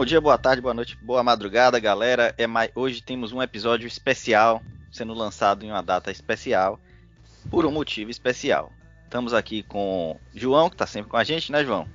Bom dia, boa tarde, boa noite, boa madrugada, galera. É mais... Hoje temos um episódio especial sendo lançado em uma data especial, por um motivo especial. Estamos aqui com João, que está sempre com a gente, né, João?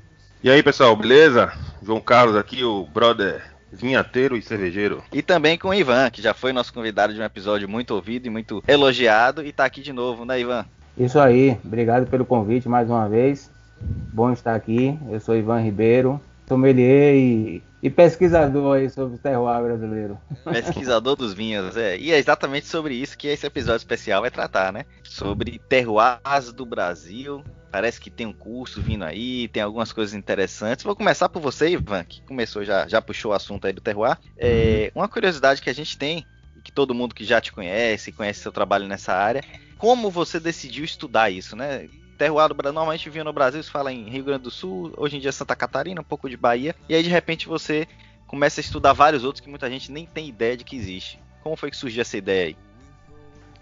E aí, pessoal, beleza? João Carlos aqui, o brother vinhateiro e cervejeiro. E também com o Ivan, que já foi nosso convidado de um episódio muito ouvido e muito elogiado, e está aqui de novo, né, Ivan? Isso aí, obrigado pelo convite mais uma vez. Bom estar aqui. Eu sou Ivan Ribeiro, sommelier e, e pesquisador aí sobre o terroir brasileiro. Pesquisador dos vinhos, é. E é exatamente sobre isso que esse episódio especial vai tratar, né? Sobre terroirs do Brasil. Parece que tem um curso vindo aí, tem algumas coisas interessantes. Vou começar por você, Ivan, que começou já, já puxou o assunto aí do terroir. É, uma curiosidade que a gente tem, que todo mundo que já te conhece, conhece seu trabalho nessa área, como você decidiu estudar isso, né? Terroir do Brasil, normalmente vinha no Brasil, se fala em Rio Grande do Sul, hoje em dia Santa Catarina, um pouco de Bahia, e aí de repente você começa a estudar vários outros que muita gente nem tem ideia de que existe. Como foi que surgiu essa ideia aí?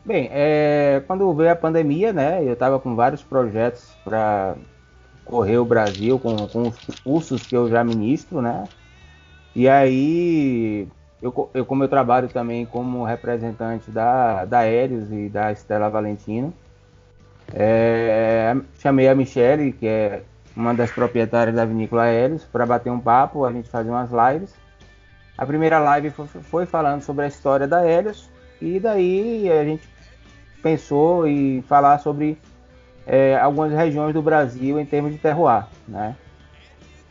Bem, é, quando veio a pandemia, né, eu estava com vários projetos para correr o Brasil com, com os cursos que eu já ministro, né, e aí eu, eu como eu trabalho também como representante da, da Aéreos e da Estela Valentino, é, chamei a Michelle, que é uma das proprietárias da Vinícola Aéreos, para bater um papo, a gente fazer umas lives. A primeira live foi, foi falando sobre a história da Hélios e daí a gente pensou em falar sobre é, algumas regiões do Brasil em termos de terroir, né?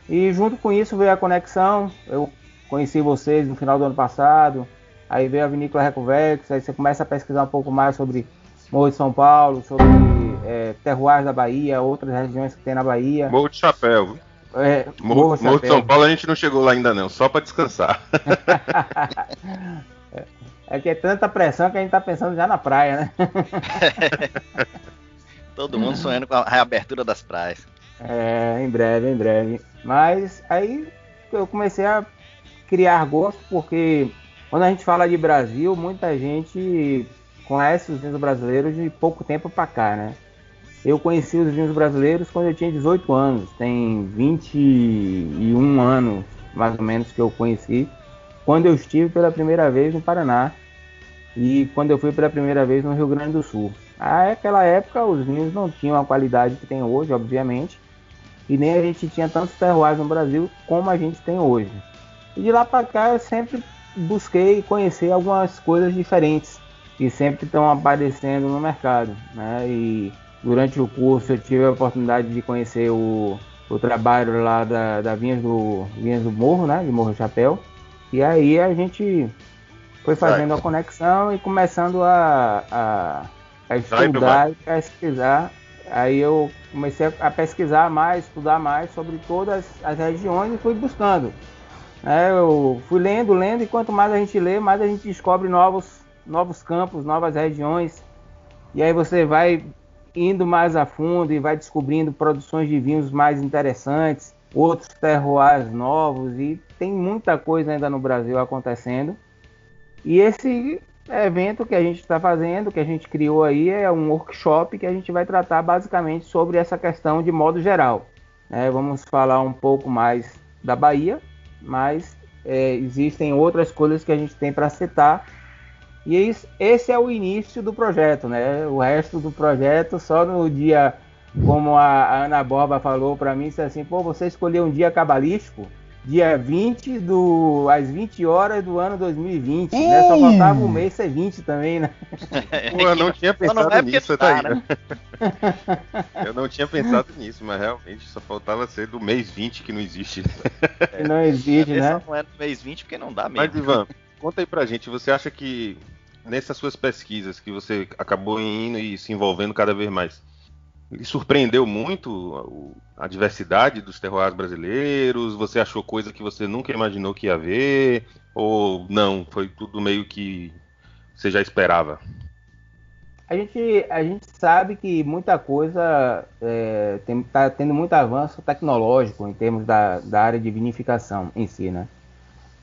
E junto com isso veio a conexão. Eu conheci vocês no final do ano passado. Aí veio a Vinícola Recovex. Aí você começa a pesquisar um pouco mais sobre Morro de São Paulo, sobre é, terroirs da Bahia, outras regiões que tem na Bahia. Morro de Chapéu, É, Morro, Morro, Morro de São Paulo a gente não chegou lá ainda não, só para descansar. é que é tanta pressão que a gente tá pensando já na praia, né? Todo mundo sonhando com a reabertura das praias. É, em breve, em breve. Mas aí eu comecei a criar gosto porque quando a gente fala de Brasil, muita gente conhece os vinhos brasileiros de pouco tempo para cá, né? Eu conheci os vinhos brasileiros quando eu tinha 18 anos, tem 21 anos mais ou menos que eu conheci, quando eu estive pela primeira vez no Paraná e quando eu fui pela primeira vez no Rio Grande do Sul. Naquela época os vinhos não tinham a qualidade que tem hoje, obviamente, e nem a gente tinha tantos terroirs no Brasil como a gente tem hoje. E de lá para cá eu sempre busquei conhecer algumas coisas diferentes que sempre estão aparecendo no mercado, né? E durante o curso eu tive a oportunidade de conhecer o, o trabalho lá da, da Vinhas, do, Vinhas do Morro, né? De Morro Chapéu. E aí a gente foi fazendo a conexão e começando a, a, a estudar e pesquisar. Aí eu comecei a pesquisar mais, estudar mais sobre todas as regiões e fui buscando. É, eu fui lendo, lendo, e quanto mais a gente lê, mais a gente descobre novos, novos campos, novas regiões. E aí você vai indo mais a fundo e vai descobrindo produções de vinhos mais interessantes, outros terroirs novos e tem muita coisa ainda no Brasil acontecendo. E esse evento que a gente está fazendo, que a gente criou aí, é um workshop que a gente vai tratar basicamente sobre essa questão de modo geral. É, vamos falar um pouco mais da Bahia, mas é, existem outras coisas que a gente tem para citar e esse é o início do projeto, né? O resto do projeto só no dia, como a Ana Borba falou para mim, assim, pô, você escolheu um dia cabalístico, dia 20 do às 20 horas do ano 2020, né? Só faltava um mês ser 20 também, né? Pô, eu não tinha pensado não nisso, tá, aí. Né? eu não tinha pensado nisso, mas realmente só faltava ser do mês 20 que não existe. Não existe, né? Não é do mês 20 porque não dá mesmo. Mas Ivan, conta aí pra gente, você acha que nessas suas pesquisas que você acabou indo e se envolvendo cada vez mais, lhe surpreendeu muito a diversidade dos terroirs brasileiros? Você achou coisa que você nunca imaginou que ia ver? Ou não? Foi tudo meio que você já esperava? A gente, a gente sabe que muita coisa está é, tá tendo muito avanço tecnológico em termos da, da área de vinificação em si, né?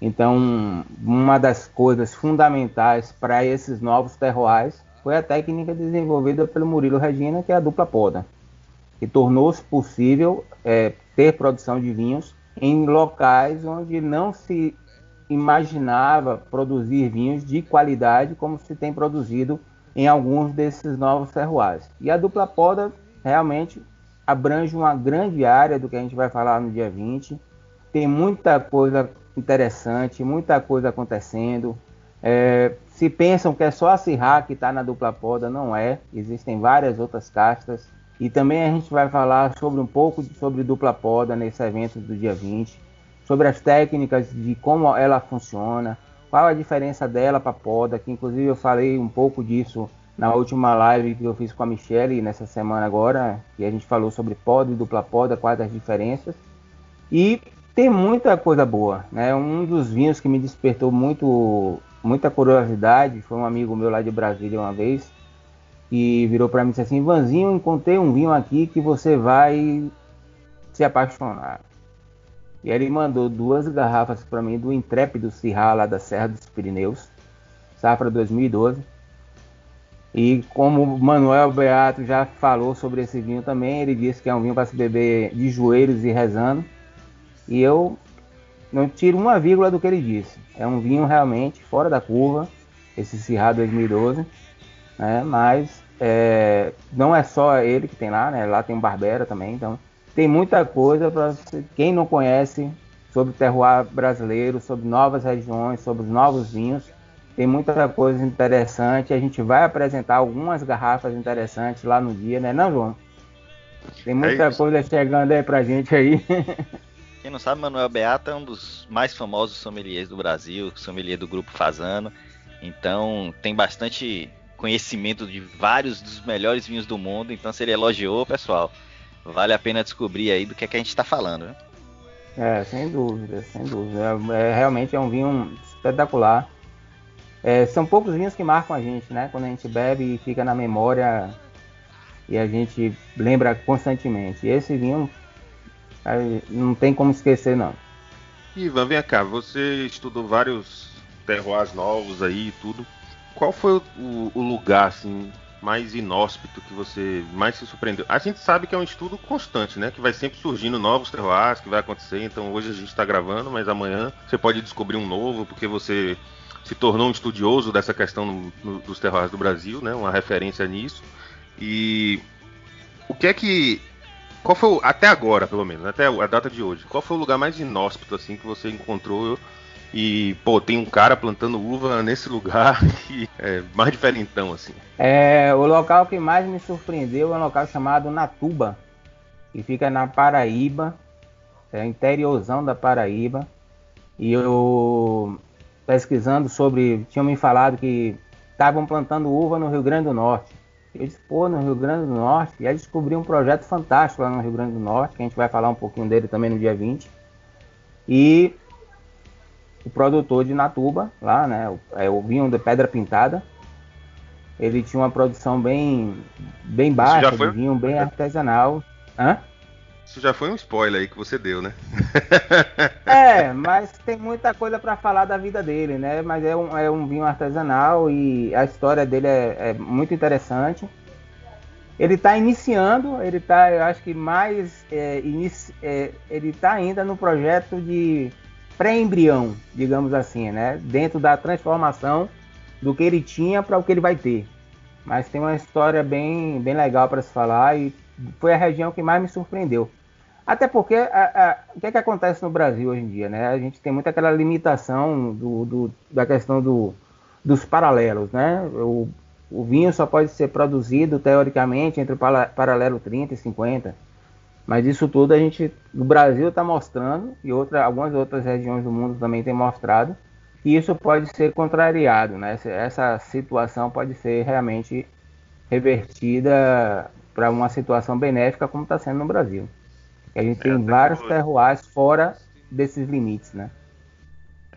Então, uma das coisas fundamentais para esses novos terroirs foi a técnica desenvolvida pelo Murilo Regina, que é a dupla poda, que tornou-se possível é, ter produção de vinhos em locais onde não se imaginava produzir vinhos de qualidade como se tem produzido em alguns desses novos terroirs. E a dupla poda realmente abrange uma grande área do que a gente vai falar no dia 20. Tem muita coisa interessante, muita coisa acontecendo. É, se pensam que é só a Sirra que está na dupla poda, não é. Existem várias outras castas. E também a gente vai falar sobre um pouco sobre dupla poda nesse evento do dia 20, sobre as técnicas de como ela funciona, qual a diferença dela para poda, que inclusive eu falei um pouco disso na última live que eu fiz com a Michelle nessa semana agora, que a gente falou sobre poda e dupla poda, quais as diferenças. E tem muita coisa boa, né? Um dos vinhos que me despertou muito muita curiosidade foi um amigo meu lá de Brasília uma vez que virou para mim e disse assim: Vanzinho, encontrei um vinho aqui que você vai se apaixonar. E ele mandou duas garrafas para mim do Intrépido Sirra lá da Serra dos Pirineus, safra 2012. E como o Manuel Beato já falou sobre esse vinho também, ele disse que é um vinho para se beber de joelhos e rezando. E eu não tiro uma vírgula do que ele disse. É um vinho realmente fora da curva, esse Sirra 2012 né? Mas é, não é só ele que tem lá, né? Lá tem o Barbera também, então tem muita coisa para quem não conhece sobre o terroir brasileiro, sobre novas regiões, sobre os novos vinhos. Tem muita coisa interessante. A gente vai apresentar algumas garrafas interessantes lá no dia, né, não, João? Tem muita é coisa chegando aí pra gente aí. Quem não sabe, Manuel Beata é um dos mais famosos sommeliers do Brasil, sommelier do Grupo Fazano. Então tem bastante conhecimento de vários dos melhores vinhos do mundo. Então, se ele elogiou, pessoal, vale a pena descobrir aí do que, é que a gente está falando. Né? É, sem dúvida, sem dúvida. É, é, realmente é um vinho espetacular. É, são poucos vinhos que marcam a gente, né? Quando a gente bebe e fica na memória e a gente lembra constantemente. E esse vinho não tem como esquecer, não. Ivan, vem cá, você estudou vários terroirs novos aí e tudo qual foi o, o, lugar assim mais inóspito que você mais se surpreendeu? A gente sabe que é um estudo constante, né? Que vai sempre surgindo novos terroirs, que vai acontecer. Então hoje a gente está gravando, mas amanhã você pode descobrir um novo, porque você se tornou um estudioso dessa questão no, no, dos terroirs do Brasil, né? Uma referência nisso. E o que é que qual foi o, até agora, pelo menos, até a data de hoje, qual foi o lugar mais inóspito assim que você encontrou e, pô, tem um cara plantando uva nesse lugar que é mais diferentão, assim. É, o local que mais me surpreendeu é um local chamado Natuba, que fica na Paraíba, é interiorzão da Paraíba. E eu pesquisando sobre, tinham me falado que estavam plantando uva no Rio Grande do Norte. Disse, pô, no Rio Grande do Norte. E aí descobri um projeto fantástico lá no Rio Grande do Norte, que a gente vai falar um pouquinho dele também no dia 20. E o produtor de Natuba, lá, né? É o vinho de Pedra Pintada. Ele tinha uma produção bem, bem baixa, foi... vinho bem artesanal. Hã? Isso já foi um spoiler aí que você deu, né? é, mas tem muita coisa para falar da vida dele, né? Mas é um, é um vinho artesanal e a história dele é, é muito interessante. Ele está iniciando, ele está, eu acho que mais, é, inici, é, ele está ainda no projeto de pré-embrião, digamos assim, né? Dentro da transformação do que ele tinha para o que ele vai ter. Mas tem uma história bem, bem legal para se falar e foi a região que mais me surpreendeu. Até porque o que, é que acontece no Brasil hoje em dia, né? A gente tem muito aquela limitação do, do, da questão do, dos paralelos, né? O, o vinho só pode ser produzido teoricamente entre o paralelo 30 e 50 mas isso tudo a gente, o Brasil está mostrando e outra, algumas outras regiões do mundo também têm mostrado que isso pode ser contrariado, né? Essa situação pode ser realmente revertida para uma situação benéfica como está sendo no Brasil. A gente é, tem vários terroirs fora desses limites, né?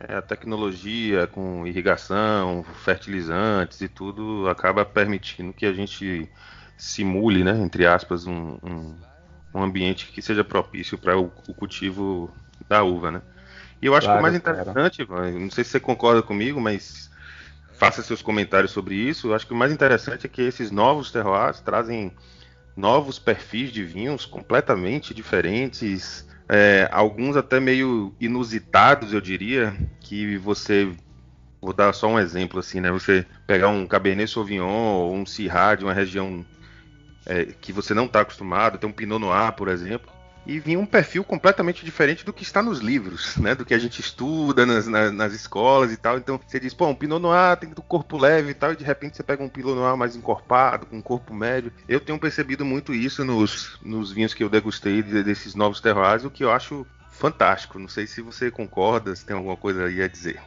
É, a tecnologia com irrigação, fertilizantes e tudo acaba permitindo que a gente simule, né, entre aspas, um, um um ambiente que seja propício para o, o, cultivo da uva, né? E eu acho claro, que o mais interessante, Ivan, não sei se você concorda comigo, mas faça seus comentários sobre isso. Eu acho que o mais interessante é que esses novos terroirs trazem novos perfis de vinhos completamente diferentes, é, alguns até meio inusitados, eu diria, que você vou dar só um exemplo assim, né? Você pegar um Cabernet Sauvignon ou um Syrah de uma região é, que você não está acostumado, tem um Pinot Noir, por exemplo, e vinha um perfil completamente diferente do que está nos livros, né? Do que a gente estuda nas, nas, nas escolas e tal. Então você diz, pô, um Pinot Noir tem do corpo leve e tal, e de repente você pega um Pinot Noir mais encorpado, com um corpo médio. Eu tenho percebido muito isso nos, nos vinhos que eu degustei desses novos terroirs, o que eu acho fantástico. Não sei se você concorda, se tem alguma coisa aí a dizer.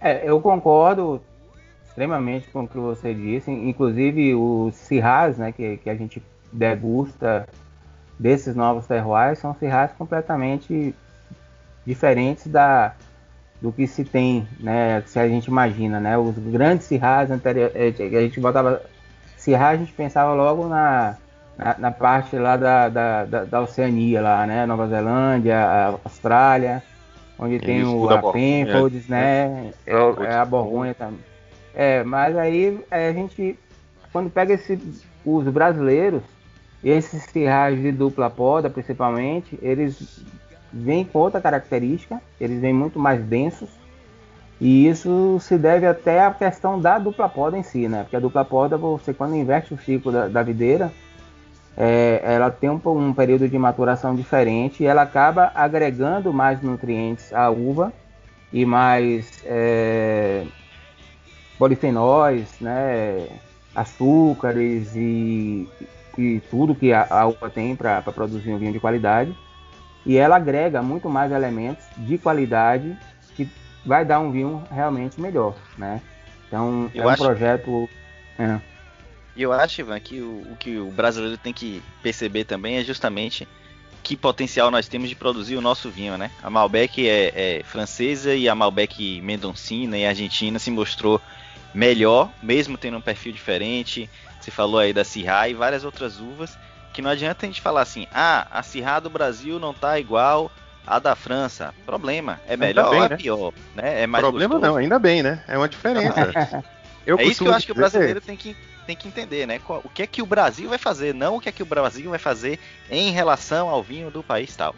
É, eu concordo extremamente com o que você disse. Inclusive os Sirras, né, que, que a gente degusta desses novos terroirs são cirrais completamente diferentes da, do que se tem, né? Se a gente imagina, né? Os grandes cirrais anteriores, eh, a gente botava cirrais, a gente pensava logo na, na, na parte lá da, da, da, da, Oceania, lá, né? Nova Zelândia, Austrália, onde tem o a Penfolds, né? É, é, a Borgonha também. É, mas aí a gente, quando pega esse, os brasileiros, esses cirrais de dupla poda, principalmente, eles vêm com outra característica, eles vêm muito mais densos. E isso se deve até à questão da dupla poda em si, né? Porque a dupla poda, você quando inverte o ciclo da, da videira, é, ela tem um, um, período de maturação diferente e ela acaba agregando mais nutrientes à uva e mais é, polifenóis, né? açúcares e, e tudo que a, a uva tem para produzir um vinho de qualidade. E ela agrega muito mais elementos de qualidade que vai dar um vinho realmente melhor, né? Então eu é um acho... projeto. É. Eu acho, Ivan, que o, o, que o brasileiro tem que perceber também é justamente que potencial nós temos de produzir o nosso vinho, né? A Malbec é, é francesa e a Malbec Mendoncina e Argentina se mostrou melhor, mesmo tendo um perfil diferente, você falou aí da Sirra e várias outras uvas, que não adianta a gente falar assim, ah, a Sirra do Brasil não tá igual a da França. Problema, é melhor bem, ou é né? pior, né? É mais Problema gostoso. não, ainda bem, né? É uma diferença. eu é isso que eu acho que o brasileiro tem que, tem que entender, né? O que é que o Brasil vai fazer, não o que é que o Brasil vai fazer em relação ao vinho do país tal.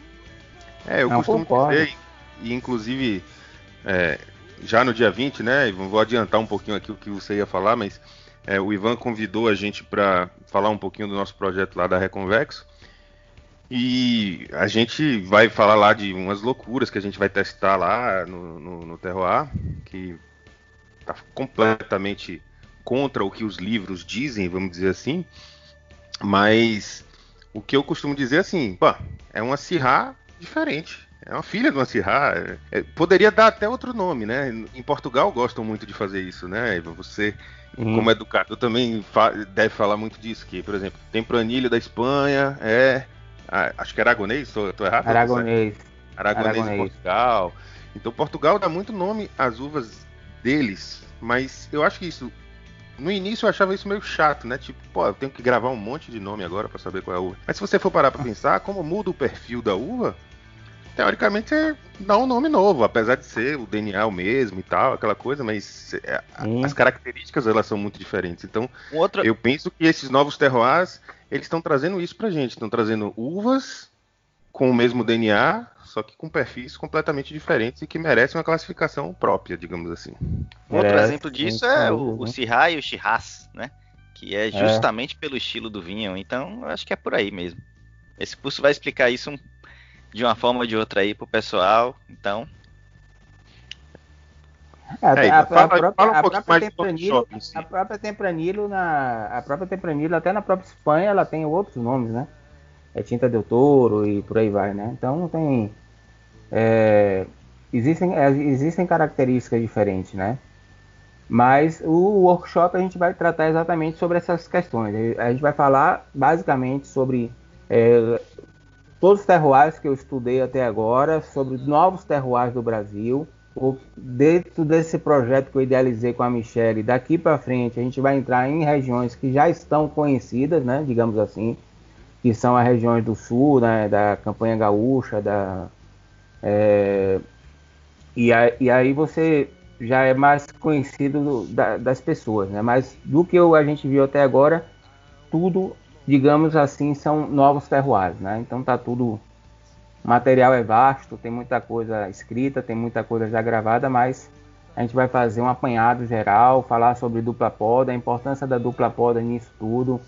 É, eu não costumo concordo. dizer, e inclusive é, já no dia 20, né? Vou adiantar um pouquinho aqui o que você ia falar, mas é, o Ivan convidou a gente para falar um pouquinho do nosso projeto lá da Reconvexo. E a gente vai falar lá de umas loucuras que a gente vai testar lá no, no, no Terroir, que está completamente contra o que os livros dizem, vamos dizer assim. Mas o que eu costumo dizer é assim, pô, é uma Sirra diferente. É uma filha de uma Sirra. É, poderia dar até outro nome, né? Em Portugal gostam muito de fazer isso, né? Você Uhum. Como educador também fa deve falar muito disso, que, por exemplo, Tempranilho da Espanha é. Acho que é aragonês, estou errado? Aragonês. Aragonês, aragonês de Portugal. Então Portugal dá muito nome às uvas deles, mas eu acho que isso. No início eu achava isso meio chato, né? Tipo, pô, eu tenho que gravar um monte de nome agora para saber qual é a uva. Mas se você for parar para pensar, como muda o perfil da uva, teoricamente é dar um nome novo, apesar de ser o DNA o mesmo e tal, aquela coisa, mas é, hum. as características elas são muito diferentes. Então, Outra... eu penso que esses novos terroirs, eles estão trazendo isso pra gente, estão trazendo uvas com o mesmo DNA, só que com perfis completamente diferentes e que merecem uma classificação própria, digamos assim. Um outro é, exemplo disso é o, o e o Shiraz, né? Que é, é. justamente é. pelo estilo do vinho. Então, acho que é por aí mesmo. Esse curso vai explicar isso um de uma forma ou de outra aí pro pessoal, então. É, é, a, fala, a, própria, fala um a, própria Tempranillo, a própria Tempranillo, na, a própria Tempranillo, até na própria Espanha, ela tem outros nomes, né? É Tinta del Toro e por aí vai, né? Então tem. É, existem, é, existem características diferentes, né? Mas o workshop a gente vai tratar exatamente sobre essas questões. A gente vai falar basicamente sobre é, todos os terroirs que eu estudei até agora, sobre novos terroirs do Brasil. Dentro desse projeto que eu idealizei com a Michelle, daqui para frente a gente vai entrar em regiões que já estão conhecidas, né, digamos assim, que são as regiões do sul, né, da campanha gaúcha, da, é, e, a, e, aí você já é mais conhecido do, da, das pessoas, né, mas do que eu, a gente viu até agora, tudo digamos assim, são novos terroirs, né? Então tá tudo O material é vasto, tem muita coisa escrita, tem muita coisa já gravada, mas a gente vai fazer um apanhado geral, falar sobre dupla poda, a importância da dupla poda nisso tudo.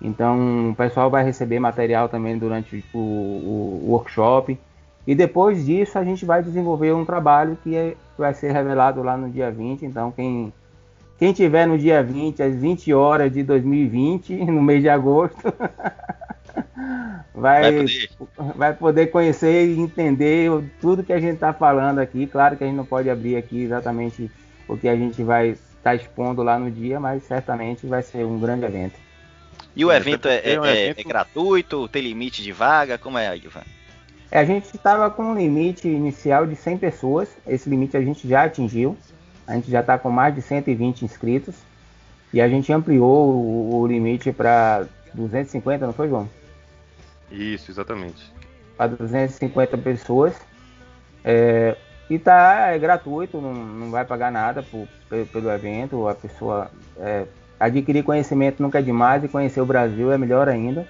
Então o pessoal vai receber material também durante o, o, o workshop. E depois disso a gente vai desenvolver um trabalho que é, vai ser revelado lá no dia 20. Então quem, quem tiver no dia 20, às 20 horas de 2020, no mês de agosto, vai, vai poder. vai, poder. conhecer e entender tudo que a gente está falando aqui. Claro que a gente não pode abrir aqui exatamente o que a gente vai estar tá expondo lá no dia, mas certamente vai ser um grande evento. E o evento é, é, um é, evento... é, gratuito? Tem limite de vaga? Como é, Ivan? É, a gente estava com um limite inicial de 100 pessoas. Esse limite a gente já atingiu. A gente já está com mais de 120 inscritos. E a gente ampliou o, o limite para 250, não foi, João? Isso, exatamente. Para 250 pessoas. É, e tá é gratuito, não, não vai pagar nada por, pelo evento. A pessoa é, adquirir conhecimento nunca é demais e conhecer o Brasil é melhor ainda.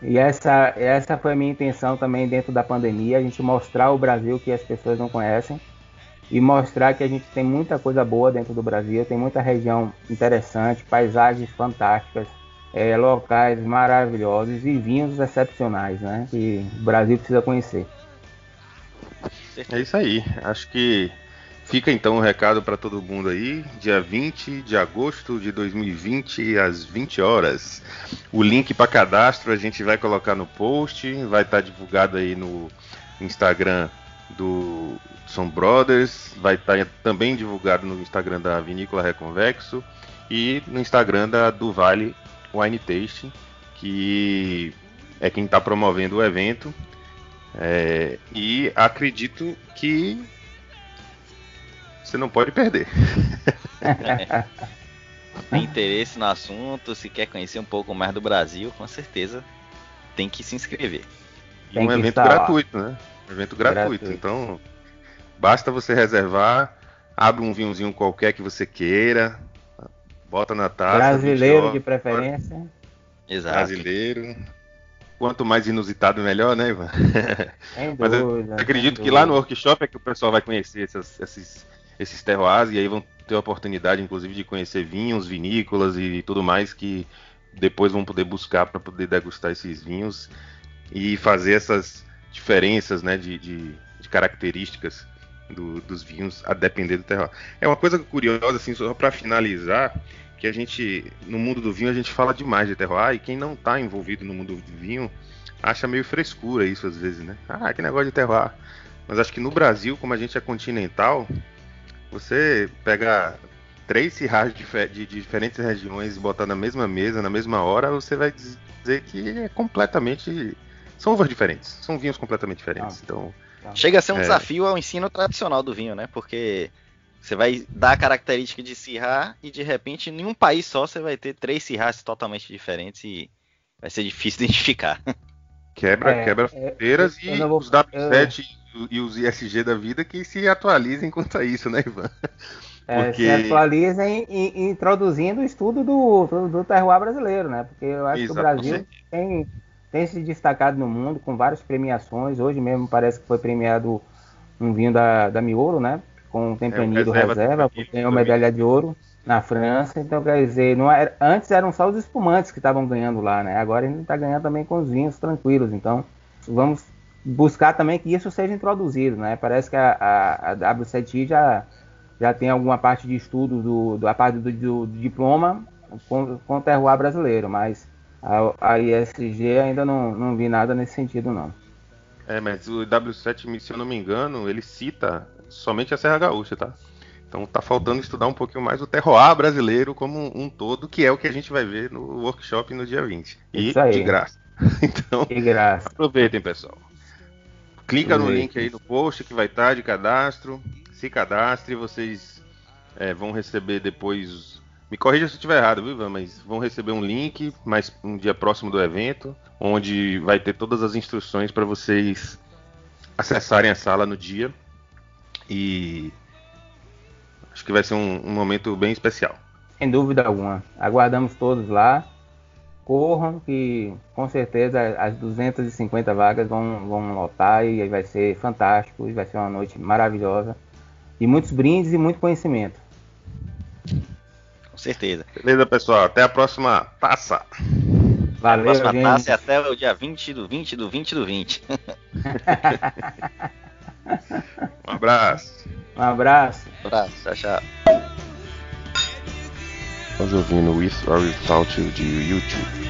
E essa, essa foi a minha intenção também dentro da pandemia, a gente mostrar o Brasil que as pessoas não conhecem e mostrar que a gente tem muita coisa boa dentro do Brasil, tem muita região interessante, paisagens fantásticas, é, locais maravilhosos e vinhos excepcionais, né? Que o Brasil precisa conhecer. É isso aí. Acho que fica então o um recado para todo mundo aí. Dia 20 de agosto de 2020, às 20 horas. O link para cadastro a gente vai colocar no post, vai estar tá divulgado aí no Instagram do Som Brothers, vai estar tá também divulgado no Instagram da Vinícola Reconvexo e no Instagram da do Vale Wine Tasting, que é quem está promovendo o evento. É, e acredito que você não pode perder. tem interesse no assunto, se quer conhecer um pouco mais do Brasil, com certeza tem que se inscrever. E um evento gratuito, lá. né? Um evento gratuito. gratuito. Então, basta você reservar, abre um vinhozinho qualquer que você queira, Bota na taça. Brasileiro de preferência. Exato. Brasileiro. Quanto mais inusitado, melhor, né, Ivan? Mas eu acredito que lá no workshop é que o pessoal vai conhecer essas, esses, esses terroirs e aí vão ter a oportunidade, inclusive, de conhecer vinhos, vinícolas e tudo mais que depois vão poder buscar para poder degustar esses vinhos e fazer essas diferenças, né, de, de, de características do, dos vinhos, a depender do terroir. É uma coisa curiosa, assim, só para finalizar, que a gente, no mundo do vinho, a gente fala demais de terroir, e quem não está envolvido no mundo do vinho acha meio frescura isso às vezes, né? Ah, que negócio de terroir. Mas acho que no Brasil, como a gente é continental, você pega três cirrais de, de, de, diferentes regiões e botar na mesma mesa, na mesma hora, você vai dizer que é completamente. São uvas diferentes, são vinhos completamente diferentes. Ah. Então, Tá. Chega a ser um é. desafio ao ensino tradicional do vinho, né? Porque você vai dar a característica de Syrah e de repente em um país só você vai ter três Syrahs totalmente diferentes e vai ser difícil identificar. Quebra, é, quebra é, fronteiras e vou, os W7 eu... e os ISG da vida que se atualizem quanto a isso, né, Ivan? É, Porque... se atualizem introduzindo o estudo do, do, do terroir brasileiro, né? Porque eu acho Exato, que o Brasil tem tem se destacado no mundo com várias premiações. Hoje mesmo parece que foi premiado um vinho da, da Miolo, né? Com o Tempranillo é, reserva, reserva ganhou medalha de ouro na França. Então, quer dizer, não era, antes eram só os espumantes que estavam ganhando lá, né? Agora a gente está ganhando também com os vinhos tranquilos. Então, vamos buscar também que isso seja introduzido, né? Parece que a, a, a W7I já, já tem alguma parte de estudo do, do a parte do, do, do diploma com, com o terroir brasileiro, mas a, a ISG ainda não, não vi nada nesse sentido, não. É, mas o W7, se eu não me engano, ele cita somente a Serra Gaúcha, tá? Então tá faltando estudar um pouquinho mais o terroir brasileiro como um, todo, que é o que a gente vai ver no workshop no dia 20. E de graça. Então, de graça. aproveitem, pessoal. Clica no link aí no post que vai estar de cadastro. Se cadastre, vocês é, vão receber depois me corrija se eu estiver errado, viu? Mas vão receber um link mais um dia próximo do evento, onde vai ter todas as instruções para vocês acessarem a sala no dia. E acho que vai ser um, um momento bem especial. Sem dúvida alguma. Aguardamos todos lá. corram que com certeza as 250 vagas vão, vão lotar e vai ser fantástico, vai ser uma noite maravilhosa. E muitos brindes e muito conhecimento. Com certeza. Beleza, pessoal. Até a próxima taça. Valeu, a próxima gente. taça é até o dia 20 do 20 do 20 do 20. um abraço. Um abraço. Um abraço. Tchau, tchau. Estamos ouvindo With or Without You de YouTube.